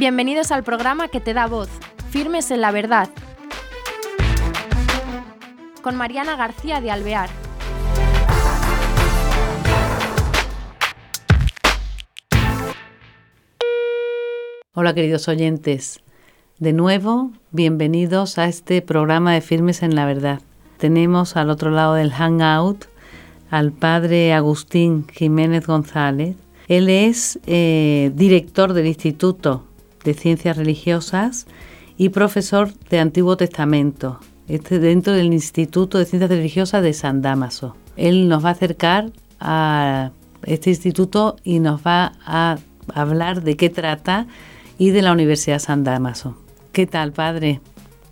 Bienvenidos al programa que te da voz, Firmes en la Verdad, con Mariana García de Alvear. Hola queridos oyentes, de nuevo bienvenidos a este programa de Firmes en la Verdad. Tenemos al otro lado del Hangout al padre Agustín Jiménez González. Él es eh, director del Instituto de Ciencias Religiosas y profesor de Antiguo Testamento, este dentro del Instituto de Ciencias Religiosas de San Damaso. Él nos va a acercar a este instituto y nos va a hablar de qué trata y de la Universidad San Damaso. ¿Qué tal, padre?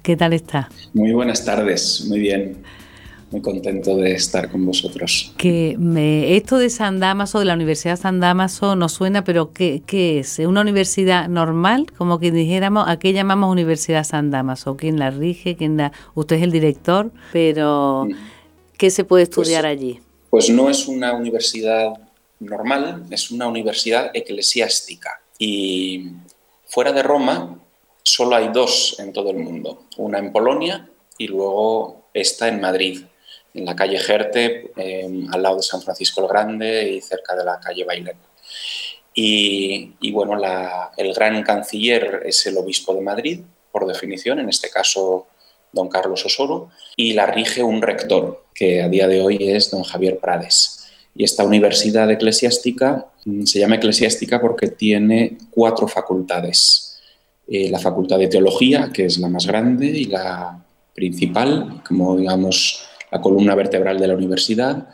¿Qué tal está? Muy buenas tardes, muy bien muy contento de estar con vosotros. Que me, esto de San Damaso, de la Universidad San Damaso, nos suena, pero ¿qué, ¿qué, es? ¿Una universidad normal? Como que dijéramos, ¿a qué llamamos Universidad San Damaso? ¿Quién la rige? ¿Quién la, usted es el director, pero mm. ¿qué se puede pues estudiar allí? Pues no es una universidad normal, es una universidad eclesiástica. Y fuera de Roma solo hay dos en todo el mundo, una en Polonia y luego esta en Madrid en la calle Gerte, em, al lado de San Francisco el Grande y cerca de la calle Bailén. Y, bueno, el gran canciller es el obispo de Madrid, por definición, en este caso don Carlos Osoro, y la rige un rector, que a día de hoy es don Javier Prades. Y esta universidad eclesiástica mm, se llama eclesiástica porque tiene cuatro facultades. Eh, la facultad de teología, que es la más grande y la principal, como digamos la columna vertebral de la universidad.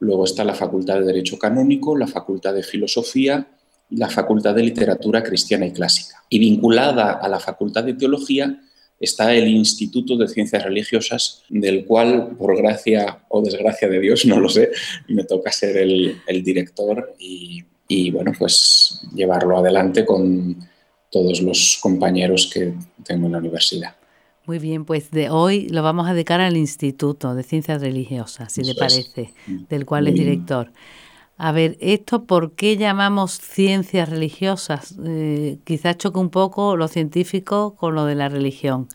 Luego está la Facultad de Derecho Canónico, la Facultad de Filosofía la Facultad de Literatura Cristiana y Clásica. Y vinculada a la Facultad de Teología está el Instituto de Ciencias Religiosas, del cual, por gracia o desgracia de Dios, no lo sé, me toca ser el, director y, y, bueno, pues llevarlo adelante con todos los compañeros que tengo en la universidad. Muy bien, pues de hoy lo vamos a dedicar al Instituto de Ciencias Religiosas, si le parece, del cual es director. A ver, ¿esto por qué llamamos ciencias religiosas? Eh, quizás choque un poco lo científico con lo de la religión.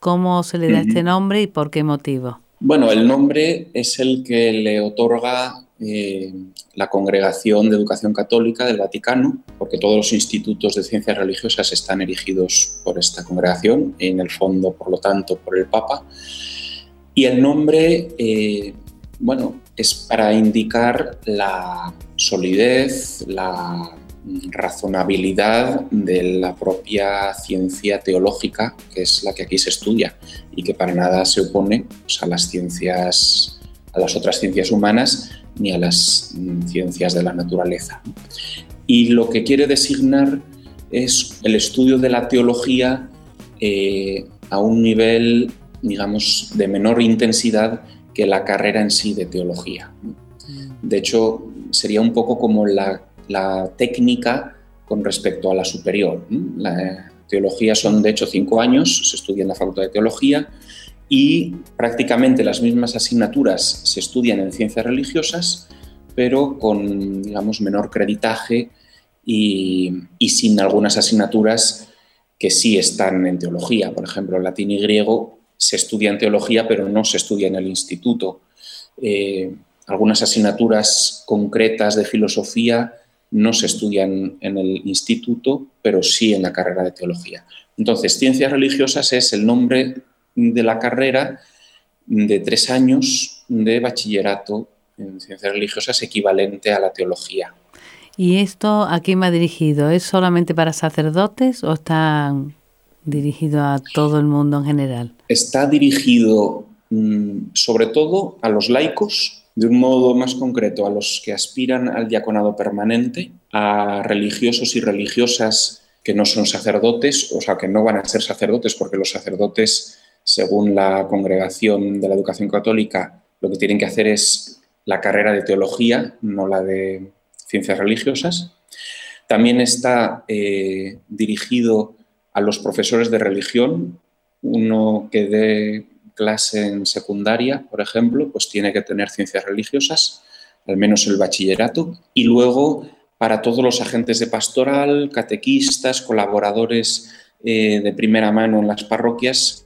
¿Cómo se le da este nombre y por qué motivo? Bueno, el nombre es el que le otorga eh, la Congregación de Educación Católica del Vaticano, porque todos los institutos de ciencias religiosas están erigidos por esta congregación, en el fondo, por lo tanto, por el Papa. Y el nombre, eh, bueno, es para indicar la solidez, la razonabilidad de la propia ciencia teológica, que es la que aquí se estudia y que para nada se opone pues, a las ciencias, a las otras ciencias humanas, ni a las mm, ciencias de la naturaleza. Y lo que quiere designar es el estudio de la teología eh, a un nivel, digamos, de menor intensidad que la carrera en sí de teología. De hecho, sería un poco como la, técnica con respecto a la superior. La teología son, de hecho, cinco años, se estudia en la Facultad de Teología, y prácticamente las mismas asignaturas se estudian en ciencias religiosas, pero con, digamos, menor creditaje y, sin algunas asignaturas que sí están en teología. Por ejemplo, latín y griego se estudia en teología, pero no se estudia en el instituto. Eh, algunas asignaturas concretas de filosofía no se estudian en el instituto, pero sí en la carrera de teología. Entonces, ciencias religiosas es el nombre de la carrera de tres años de bachillerato en ciencias religiosas equivalente a la teología. ¿Y esto a quién va dirigido? ¿Es solamente para sacerdotes o está dirigido a todo el mundo en general? Está dirigido mm, sobre todo a los laicos, de un modo más concreto a los que aspiran al diaconado permanente, a religiosos y religiosas que no son sacerdotes, o sea, que no van a ser sacerdotes porque los sacerdotes según la Congregación de la Educación Católica, lo que tienen que hacer es la carrera de teología, no la de ciencias religiosas. También está eh, dirigido a los profesores de religión, uno que dé clase en secundaria, por ejemplo, pues tiene que tener ciencias religiosas, al menos el bachillerato, y luego para todos los agentes de pastoral, catequistas, colaboradores eh, de primera mano en las parroquias,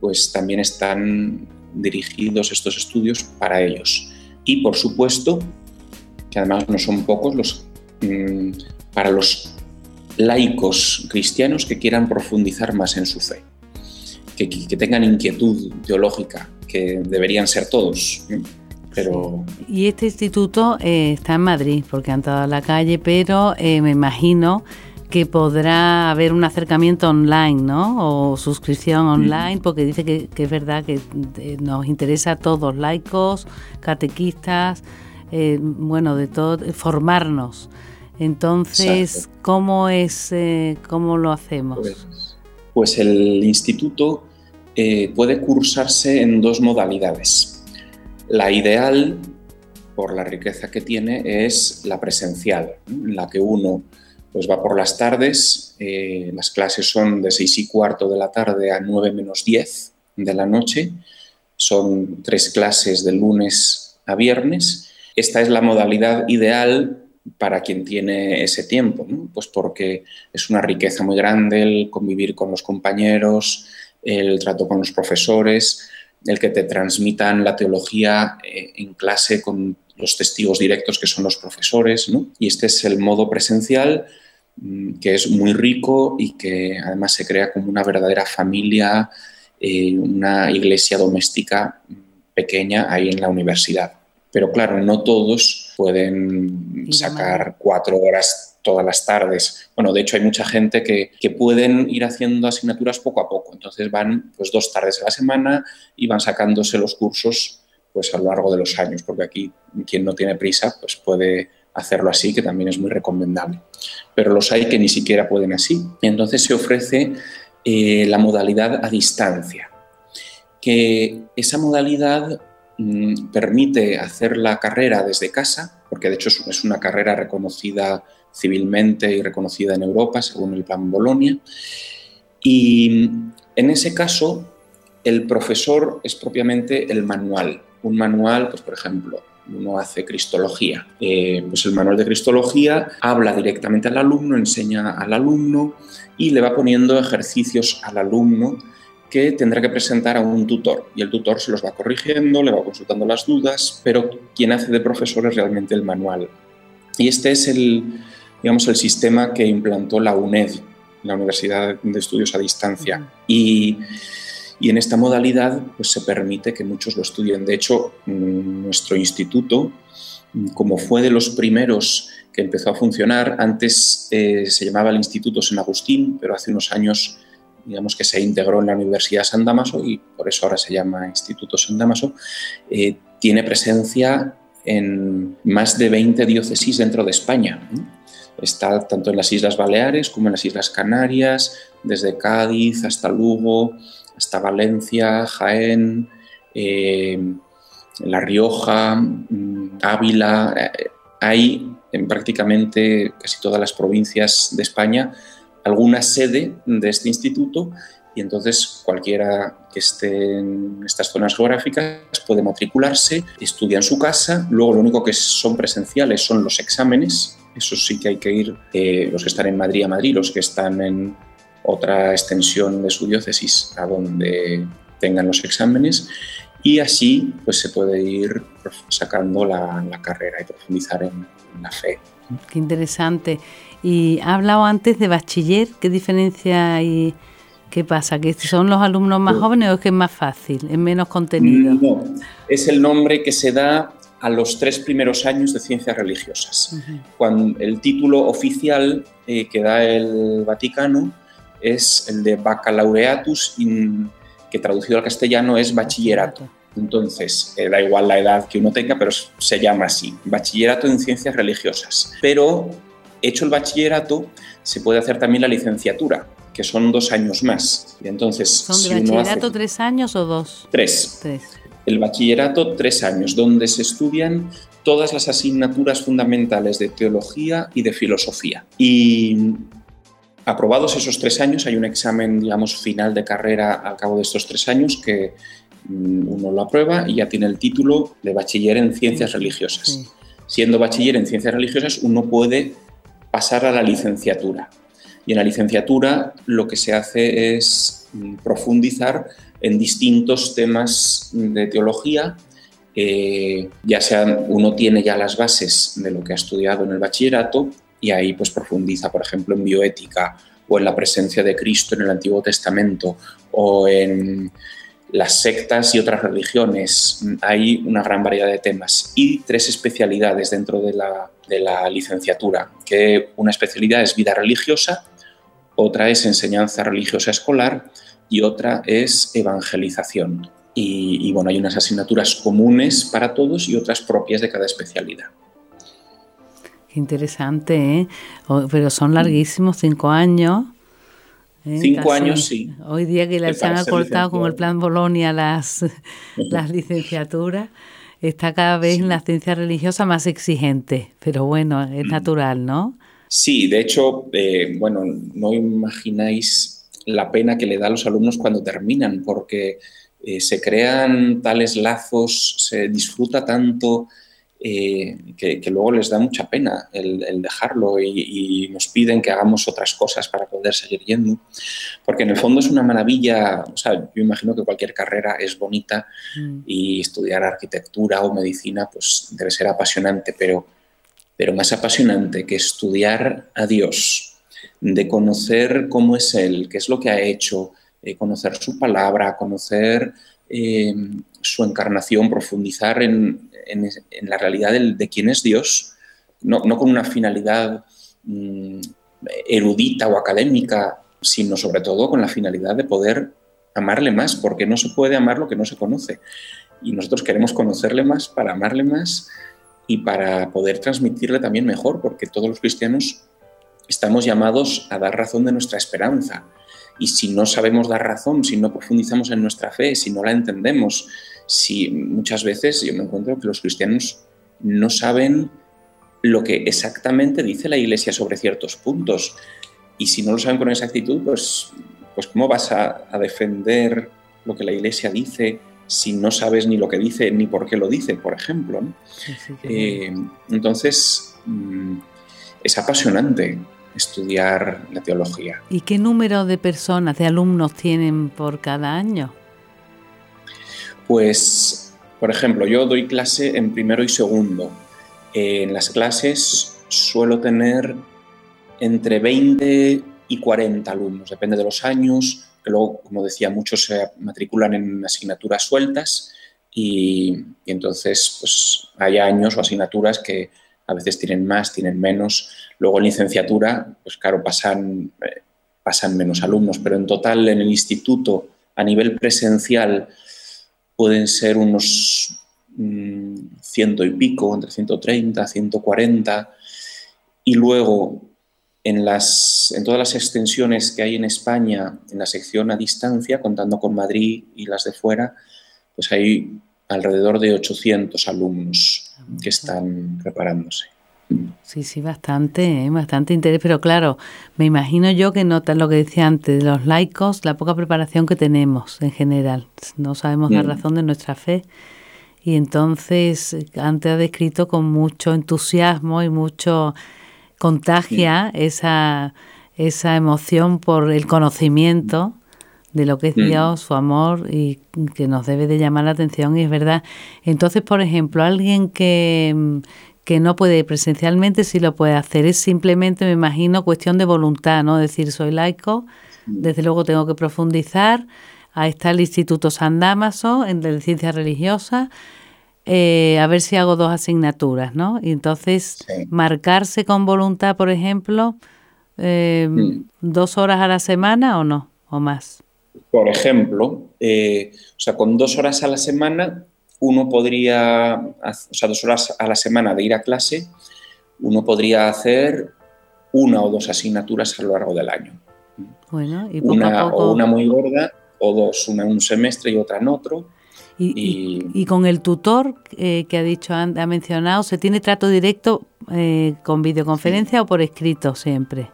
pues también están dirigidos estos estudios para ellos. Y por supuesto, que además no son pocos, los, mm, para los laicos cristianos que quieran profundizar más en su fe, que, tengan inquietud teológica, que deberían ser todos. Pero... Y este instituto eh, está en Madrid, porque han estado a la calle, pero eh, me imagino que podrá haber un acercamiento online, ¿no? O suscripción online, porque dice que, es verdad que eh, nos interesa a todos, laicos, catequistas, bueno, de todo, formarnos. Entonces, ¿cómo es, eh, cómo lo hacemos? Pues, pues el instituto eh, puede cursarse en dos modalidades. La ideal, por la riqueza que tiene, es la presencial, en la que uno pues va por las tardes, eh, las clases son de 6 y cuarto de la tarde a 9 menos 10 de la noche, son tres clases de lunes a viernes. Esta es la modalidad ideal para quien tiene ese tiempo, pues porque es una riqueza muy grande el convivir con los compañeros, el trato con los profesores, el que te transmitan la teología eh, en clase con los testigos directos que son los profesores. Y este es el modo presencial mm, que es muy rico y que además se crea como una verdadera familia, eh, una iglesia doméstica mm, pequeña ahí en la universidad. Pero claro, no todos pueden sacar cuatro horas todas las tardes. Bueno, de hecho hay mucha gente que, que, pueden ir haciendo asignaturas poco a poco. Entonces van pues dos tardes a la semana y van sacándose los cursos pues a lo largo de los años, porque aquí quien no tiene prisa pues puede hacerlo así, que también es muy recomendable. Pero los hay que ni siquiera pueden así. Y entonces se ofrece eh, la modalidad a distancia, que esa modalidad Mm, permite hacer la carrera desde casa, porque de hecho es una carrera reconocida civilmente y reconocida en Europa según el Plan Bolonia. Y en ese caso, el profesor es propiamente el manual. Un manual, pues por ejemplo, uno hace cristología. Eh, pues el manual de cristología habla directamente al alumno, enseña al alumno y le va poniendo ejercicios al alumno que tendrá que presentar a un tutor y el tutor se los va corrigiendo, le va consultando las dudas, pero quien hace de profesor es realmente el manual. Y este es el, digamos, el sistema que implantó la UNED, la Universidad de Estudios a Distancia. Y, y en esta modalidad pues, se permite que muchos lo estudien. De hecho, mm, nuestro instituto, como fue de los primeros que empezó a funcionar, antes eh, se llamaba el Instituto San Agustín, pero hace unos años digamos que se integró en la Universidad San Damaso y por eso ahora se llama Instituto San Damaso, eh, tiene presencia en más de 20 diócesis dentro de España. Está tanto en las Islas Baleares como en las Islas Canarias, desde Cádiz hasta Lugo, hasta Valencia, Jaén, eh, La Rioja, mm, Ávila. Eh, hay en prácticamente casi todas las provincias de España alguna sede de este instituto y entonces cualquiera que esté en estas zonas geográficas puede matricularse, estudia en su casa, luego lo único que son presenciales son los exámenes, eso sí que hay que ir, eh, los que están en Madrid a Madrid, los que están en otra extensión de su diócesis a donde tengan los exámenes y así pues se puede ir sacando la, carrera y profundizar en la fe. Qué interesante. Y ha hablado antes de bachiller, ¿qué diferencia hay? ¿Qué pasa? ¿Que son los alumnos más pues jóvenes o es que es más fácil, es menos contenido? No, es el nombre que se da a los tres primeros años de ciencias religiosas. Cuando el título oficial eh, que da el Vaticano es el de Baccalaureatus, que traducido al castellano es bachillerato. Entonces, eh, da igual la edad que uno tenga, pero se llama así, bachillerato en ciencias religiosas. Pero hecho el bachillerato, se puede hacer también la licenciatura, que son dos años más. Entonces, ¿Son de bachillerato tres años o dos? Tres. tres. El bachillerato, tres años, donde se estudian todas las asignaturas fundamentales de teología y de filosofía. Y aprobados esos tres años, hay un examen, digamos, final de carrera al cabo de estos tres años que mm, uno lo aprueba y ya tiene el título de bachiller en ciencias religiosas. Siendo bachiller en ciencias religiosas, uno puede pasar a la licenciatura. Y en la licenciatura lo que se hace es profundizar en distintos temas de teología, eh, ya sea uno tiene ya las bases de lo que ha estudiado en el bachillerato y ahí pues profundiza, por ejemplo, en bioética o en la presencia de Cristo en el Antiguo Testamento o en las sectas y otras religiones. Hay una gran variedad de temas y tres especialidades dentro de la, de la licenciatura, que una especialidad es vida religiosa, otra es enseñanza religiosa escolar y otra es evangelización. Y, bueno, hay unas asignaturas comunes para todos y otras propias de cada especialidad. Qué interesante, ¿eh? pero son larguísimos, cinco años. ¿eh? Cinco años, sí. Hoy día que se han acortado con el plan Bolonia las, las licenciaturas, está cada vez la ciencia religiosa más exigente, pero bueno, es mm. natural, ¿no? Sí, de hecho, eh, bueno, no imagináis la pena que le da a los alumnos cuando terminan, porque eh, se crean tales lazos, se disfruta tanto eh, que, luego les da mucha pena el, dejarlo y, nos piden que hagamos otras cosas para poder seguir yendo, porque en el fondo es una maravilla, o sea, yo imagino que cualquier carrera es bonita mm. y estudiar arquitectura o medicina pues debe ser apasionante, pero pero más apasionante que estudiar a Dios, de conocer cómo es Él, qué es lo que ha hecho, eh, conocer su palabra, conocer eh, su encarnación, profundizar en, la realidad de, quién es Dios, no, con una finalidad mm, erudita o académica, sino sobre todo con la finalidad de poder amarle más, porque no se puede amar lo que no se conoce. Y nosotros queremos conocerle más para amarle más y para poder transmitirle también mejor, porque todos los cristianos estamos llamados a dar razón de nuestra esperanza. Y si no sabemos dar razón, si no profundizamos en nuestra fe, si no la entendemos, si muchas veces yo me encuentro que los cristianos no saben lo que exactamente dice la Iglesia sobre ciertos puntos. Y si no lo saben con exactitud, pues, pues ¿cómo vas a, a defender lo que la Iglesia dice? Si no sabes ni lo que dice ni por qué lo dice, por ejemplo. Eh, entonces, mm, es apasionante estudiar la teología. ¿Y qué número de personas, de alumnos tienen por cada año? Pues, por ejemplo, yo doy clase en primero y segundo. en las clases suelo tener entre 20 y 40 alumnos, depende de los años, que luego, como decía, muchos se matriculan en asignaturas sueltas y, entonces pues, hay años o asignaturas que a veces tienen más, tienen menos. Luego en licenciatura, pues claro, pasan, eh, pasan menos alumnos, pero en total en el instituto, a nivel presencial, pueden ser unos mm, ciento y pico, entre 130, 140. Y luego en, las, en todas las extensiones que hay en España, en la sección a distancia, contando con Madrid y las de fuera, pues hay alrededor de 800 alumnos que están preparándose. Sí, sí, bastante, ¿eh? bastante interés, pero claro, me imagino yo que notan lo que decía antes, los laicos, la poca preparación que tenemos en general, no sabemos la mm. razón de nuestra fe y entonces antes ha descrito con mucho entusiasmo y mucho contagia esa, esa emoción por el conocimiento de lo que es mm. Dios, su amor y que nos debe de llamar la atención y es verdad. Entonces, por ejemplo, alguien que, que no puede ir presencialmente sí lo puede hacer. Es simplemente, me imagino, cuestión de voluntad, ¿no? Decir, soy laico, mm. desde luego tengo que profundizar. Ahí está el Instituto San Damaso, en de Ciencias Religiosas, eh, a ver si hago dos asignaturas, ¿no? Y entonces marcarse con voluntad, por ejemplo, eh, mm. dos horas a la semana o no, o más. Por ejemplo, eh, o sea, con dos horas a la semana uno podría, o sea, dos horas a la semana de ir a clase, uno podría hacer una o dos asignaturas a lo largo del año. Bueno, y una, O una muy gorda, o dos, una en un semestre y otra en otro y, con el tutor eh, que ha dicho, ha mencionado, ¿se tiene trato directo eh, con videoconferencia o por escrito siempre?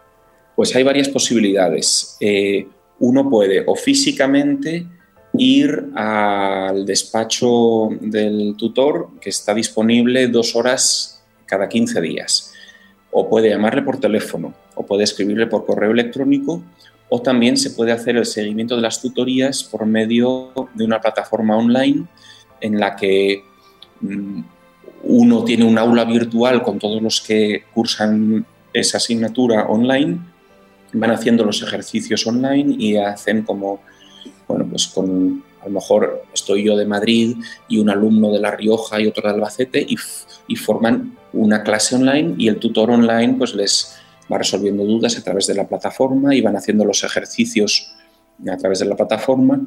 Pues hay varias posibilidades. Eh, uno puede o físicamente ir al despacho del tutor que está disponible dos horas cada 15 días. o puede llamarle por teléfono, o puede escribirle por correo electrónico, o también se puede hacer el seguimiento de las tutorías por medio de una plataforma online en la que mm, uno tiene un aula virtual con todos los que cursan esa asignatura online, van haciendo los ejercicios online y hacen como, bueno, pues con, a lo mejor estoy yo de Madrid y un alumno de La Rioja y otro de Albacete y, y forman una clase online y el tutor online pues les va resolviendo dudas a través de la plataforma y van haciendo los ejercicios a través de la plataforma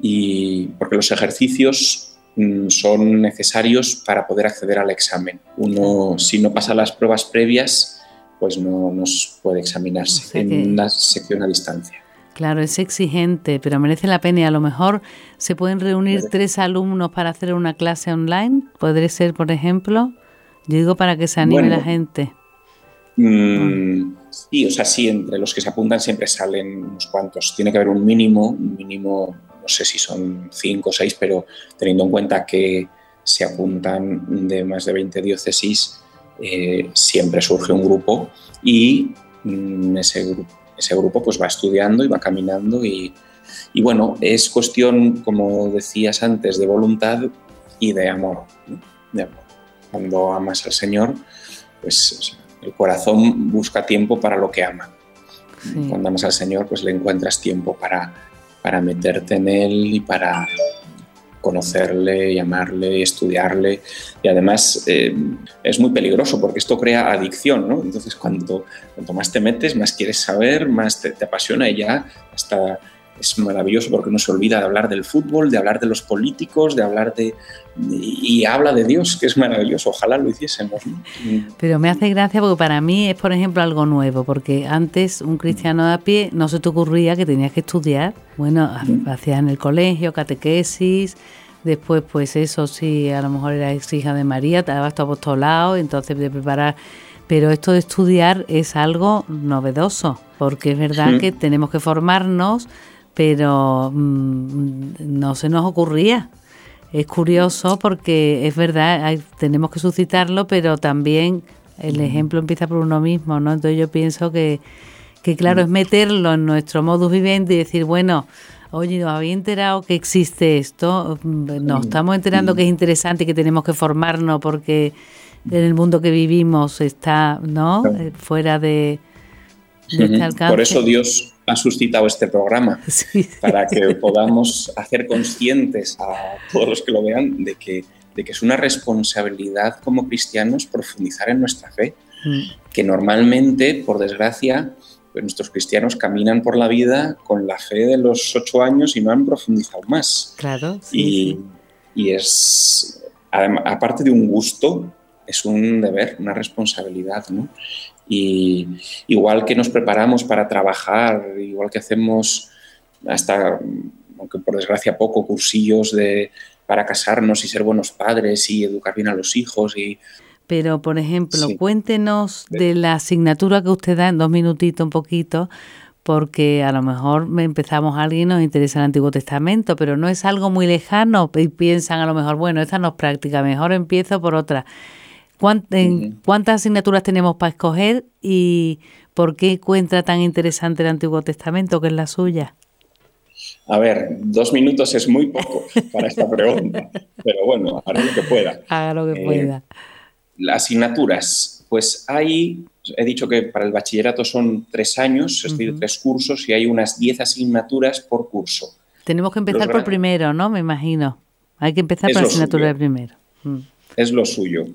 y porque los ejercicios Mm, son necesarios para poder acceder al examen. Uno, si no pasa las pruebas previas, pues no nos puede examinarse en una sección a distancia. Claro, es exigente, pero merece la pena y a lo mejor se pueden reunir tres alumnos para hacer una clase online. ¿Podría ser, por ejemplo? Yo digo para que se anime la gente. Mm, sí, o sea, sí, entre los que se apuntan siempre salen unos cuantos. Tiene que haber un mínimo, un mínimo no sé si son cinco o seis, pero teniendo en cuenta que se apuntan de más de 20 diócesis, eh, siempre surge un grupo y mm, ese, grupo, ese grupo pues va estudiando y va caminando y, bueno, es cuestión, como decías antes, de voluntad y de amor. Cuando amas al Señor, pues el corazón busca tiempo para lo que ama. Cuando amas al Señor, pues le encuentras tiempo para, para meterte en él y para conocerle, llamarle, estudiarle. Y además eh, es muy peligroso porque esto crea adicción, ¿no? Entonces cuanto, cuanto más te metes, más quieres saber, más te, te apasiona y ya hasta es maravilloso porque uno se olvida de hablar del fútbol, de hablar de los políticos, de hablar de... y habla de Dios, que es maravilloso, ojalá lo hiciésemos. Pero me hace gracia porque para mí es, por ejemplo, algo nuevo, porque antes un cristiano de a pie no se te ocurría que tenías que estudiar, bueno, hacías en el colegio, catequesis, después pues eso sí, a lo mejor eras hija de María, te dabas tu apostolado, entonces de preparar... Pero esto de estudiar es algo novedoso, porque es verdad que tenemos que formarnos, pero mm, no se nos ocurría. Es curioso porque es verdad, tenemos que suscitarlo, pero también el ejemplo empieza por uno mismo, ¿no? Entonces yo pienso que, que claro, es meterlo en nuestro modus vivendi y decir, bueno, oye, nos había enterado que existe esto, nos estamos enterando que es interesante y que tenemos que formarnos porque en el mundo que vivimos está, ¿no? Fuera de, este alcance. Por eso Dios ha suscitado este programa para que podamos hacer conscientes a todos los que lo vean de que, de que es una responsabilidad como cristianos profundizar en nuestra fe, mm. que normalmente, por desgracia, pues nuestros cristianos caminan por la vida con la fe de los ocho años y no han profundizado más. Claro. y, y es, aparte de un gusto, es un deber, una responsabilidad, ¿no? Y igual que nos preparamos para trabajar, igual que hacemos hasta, aunque por desgracia poco, cursillos de, para casarnos y ser buenos padres y educar bien a los hijos y pero, por ejemplo, cuéntenos de la asignatura que usted da en dos minutitos, un poquito, porque a lo mejor empezamos a alguien nos interesa el Antiguo Testamento, pero no es algo muy lejano y piensan a lo mejor, bueno, esta no es práctica, mejor empiezo por otra. ¿Cuántas asignaturas tenemos para escoger y por qué encuentra tan interesante el Antiguo Testamento, que es la suya? A ver, dos minutos es muy poco para esta pregunta, pero bueno, haré lo que pueda. Haga lo que eh, pueda. Las asignaturas, pues hay, he dicho que para el bachillerato son tres años, es decir, tres cursos y hay unas diez asignaturas por curso. Tenemos que empezar por primero, ¿no? Me imagino. Hay que empezar por la asignatura de primero. Mm. Es lo suyo.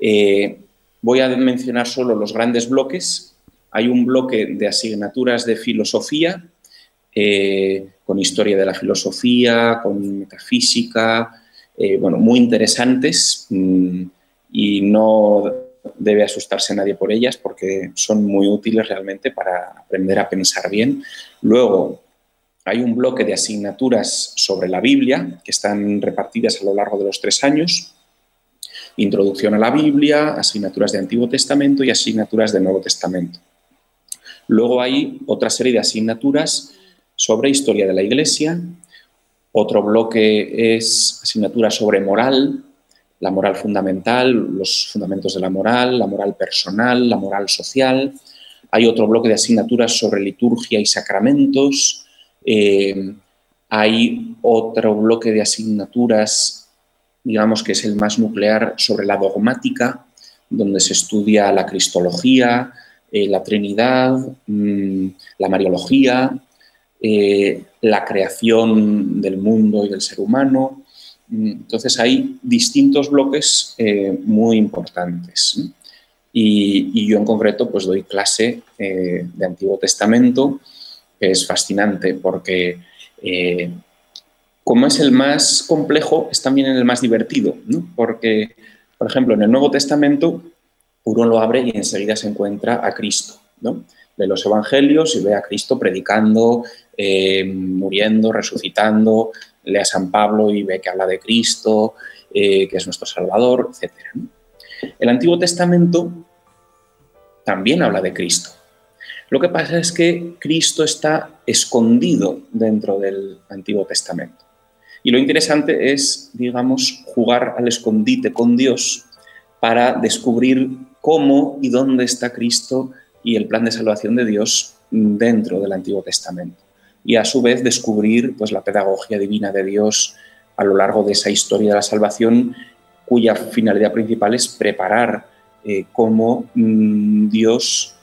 Eh, voy a mencionar solo los grandes bloques. Hay un bloque de asignaturas de filosofía, eh, con historia de la filosofía, con metafísica, eh, bueno, muy interesantes mm, y no debe asustarse nadie por ellas porque son muy útiles realmente para aprender a pensar bien. Luego, hay un bloque de asignaturas sobre la Biblia que están repartidas a lo largo de los tres años introducción a la Biblia, asignaturas de Antiguo Testamento y asignaturas de Nuevo Testamento. Luego hay otra serie de asignaturas sobre historia de la Iglesia, otro bloque es asignaturas sobre moral, la moral fundamental, los fundamentos de la moral, la moral personal, la moral social. Hay otro bloque de asignaturas sobre liturgia y sacramentos. Eh, hay otro bloque de asignaturas, digamos que es el más nuclear, sobre la dogmática, donde se estudia la cristología, eh, la Trinidad, mm, la Mariología, eh, la creación del mundo y del ser humano. Mm, entonces hay distintos bloques eh, muy importantes. Y, yo en concreto pues doy clase de Antiguo Testamento, que es fascinante porque como es el más complejo, es también el más divertido, porque, por ejemplo, en el Nuevo Testamento uno lo abre y enseguida se encuentra a Cristo. ¿no? Ve los evangelios y ve a Cristo predicando, eh, muriendo, resucitando, lee a San Pablo y ve que habla de Cristo, eh, que es nuestro Salvador, etc. El Antiguo Testamento también habla de Cristo. Lo que pasa es que Cristo está escondido dentro del Antiguo Testamento. Y lo interesante es, digamos, jugar al escondite con Dios para descubrir cómo y dónde está Cristo y el plan de salvación de Dios dentro del Antiguo Testamento. Y a su vez descubrir pues, la pedagogía divina de Dios a lo largo de esa historia de la salvación, cuya finalidad principal es preparar eh, cómo mm, Dios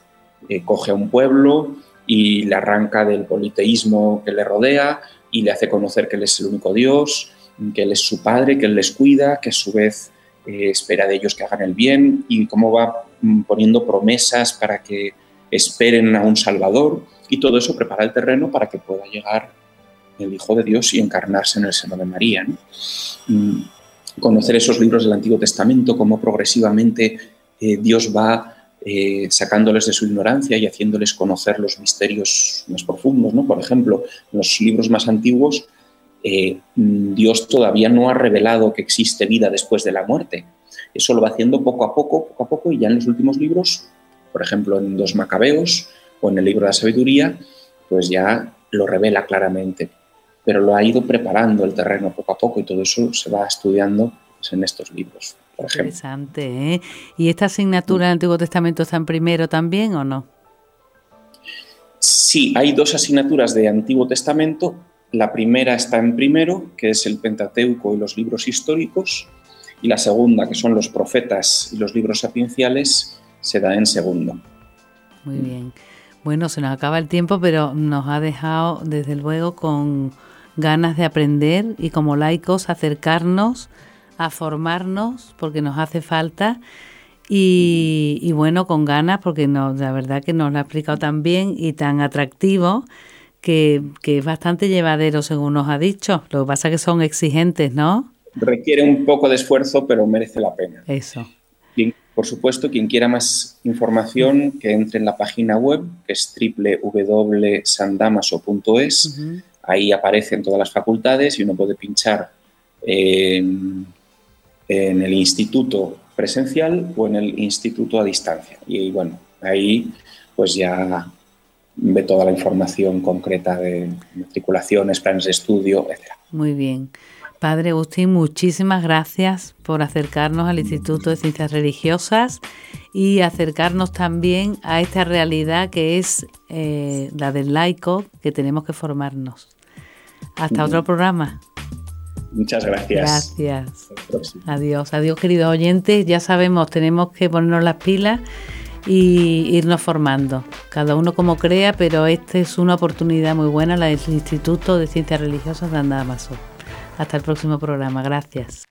eh, coge a un pueblo y le arranca del politeísmo que le rodea y le hace conocer que Él es el único Dios, que Él es su Padre, que Él les cuida, que a su vez eh, espera de ellos que hagan el bien y cómo va mm, poniendo promesas para que esperen a un Salvador y todo eso prepara el terreno para que pueda llegar el Hijo de Dios y encarnarse en el seno de María. Mm, conocer esos libros del Antiguo Testamento, cómo progresivamente eh, Dios va eh, sacándoles de su ignorancia y haciéndoles conocer los misterios más profundos. ¿no? Por ejemplo, en los libros más antiguos eh, Dios todavía no ha revelado que existe vida después de la muerte. Eso lo va haciendo poco a poco, poco a poco, y ya en los últimos libros, por ejemplo en los Macabeos o en el libro de la sabiduría, pues ya lo revela claramente. Pero lo ha ido preparando el terreno poco a poco y todo eso se va estudiando pues, en estos libros. Por. Interesante. ¿eh? ¿Y esta asignatura del Antiguo Testamento está en primero también o no? Sí, hay dos asignaturas de Antiguo Testamento la primera está en primero, que es el Pentateuco y los libros históricos, y la segunda, que son los profetas y los libros sapienciales, se da en segundo. Muy bien. Bueno, se nos acaba el tiempo, pero nos ha dejado, desde luego, con ganas de aprender y como laicos acercarnos a formarnos, porque nos hace falta. Y, bueno, con ganas, porque no, la verdad que nos lo ha explicado tan bien y tan atractivo que, es bastante llevadero, según nos ha dicho. Lo que pasa es que son exigentes, ¿no? Requiere un poco de esfuerzo, pero merece la pena. Eso. por supuesto, quien quiera más información, que entre en la página web, que es www.sandamaso.es. Ahí aparecen todas las facultades y uno puede pinchar en el instituto presencial o en el instituto a distancia. Y bueno, ahí pues ya ve toda la información concreta de matriculaciones, planes de estudio, etc. Muy bien. Padre Agustín, muchísimas gracias por acercarnos al Instituto de Ciencias Religiosas y acercarnos también a esta realidad que es eh, la del laico, que tenemos que formarnos. Hasta otro programa. Muchas gracias. Gracias. Adiós, adiós queridos oyentes. Ya sabemos, tenemos que ponernos las pilas y irnos formando, cada uno como crea, pero esta es una oportunidad muy buena, la del Instituto de Ciencias Religiosas de Andamaso. Hasta el próximo programa, gracias.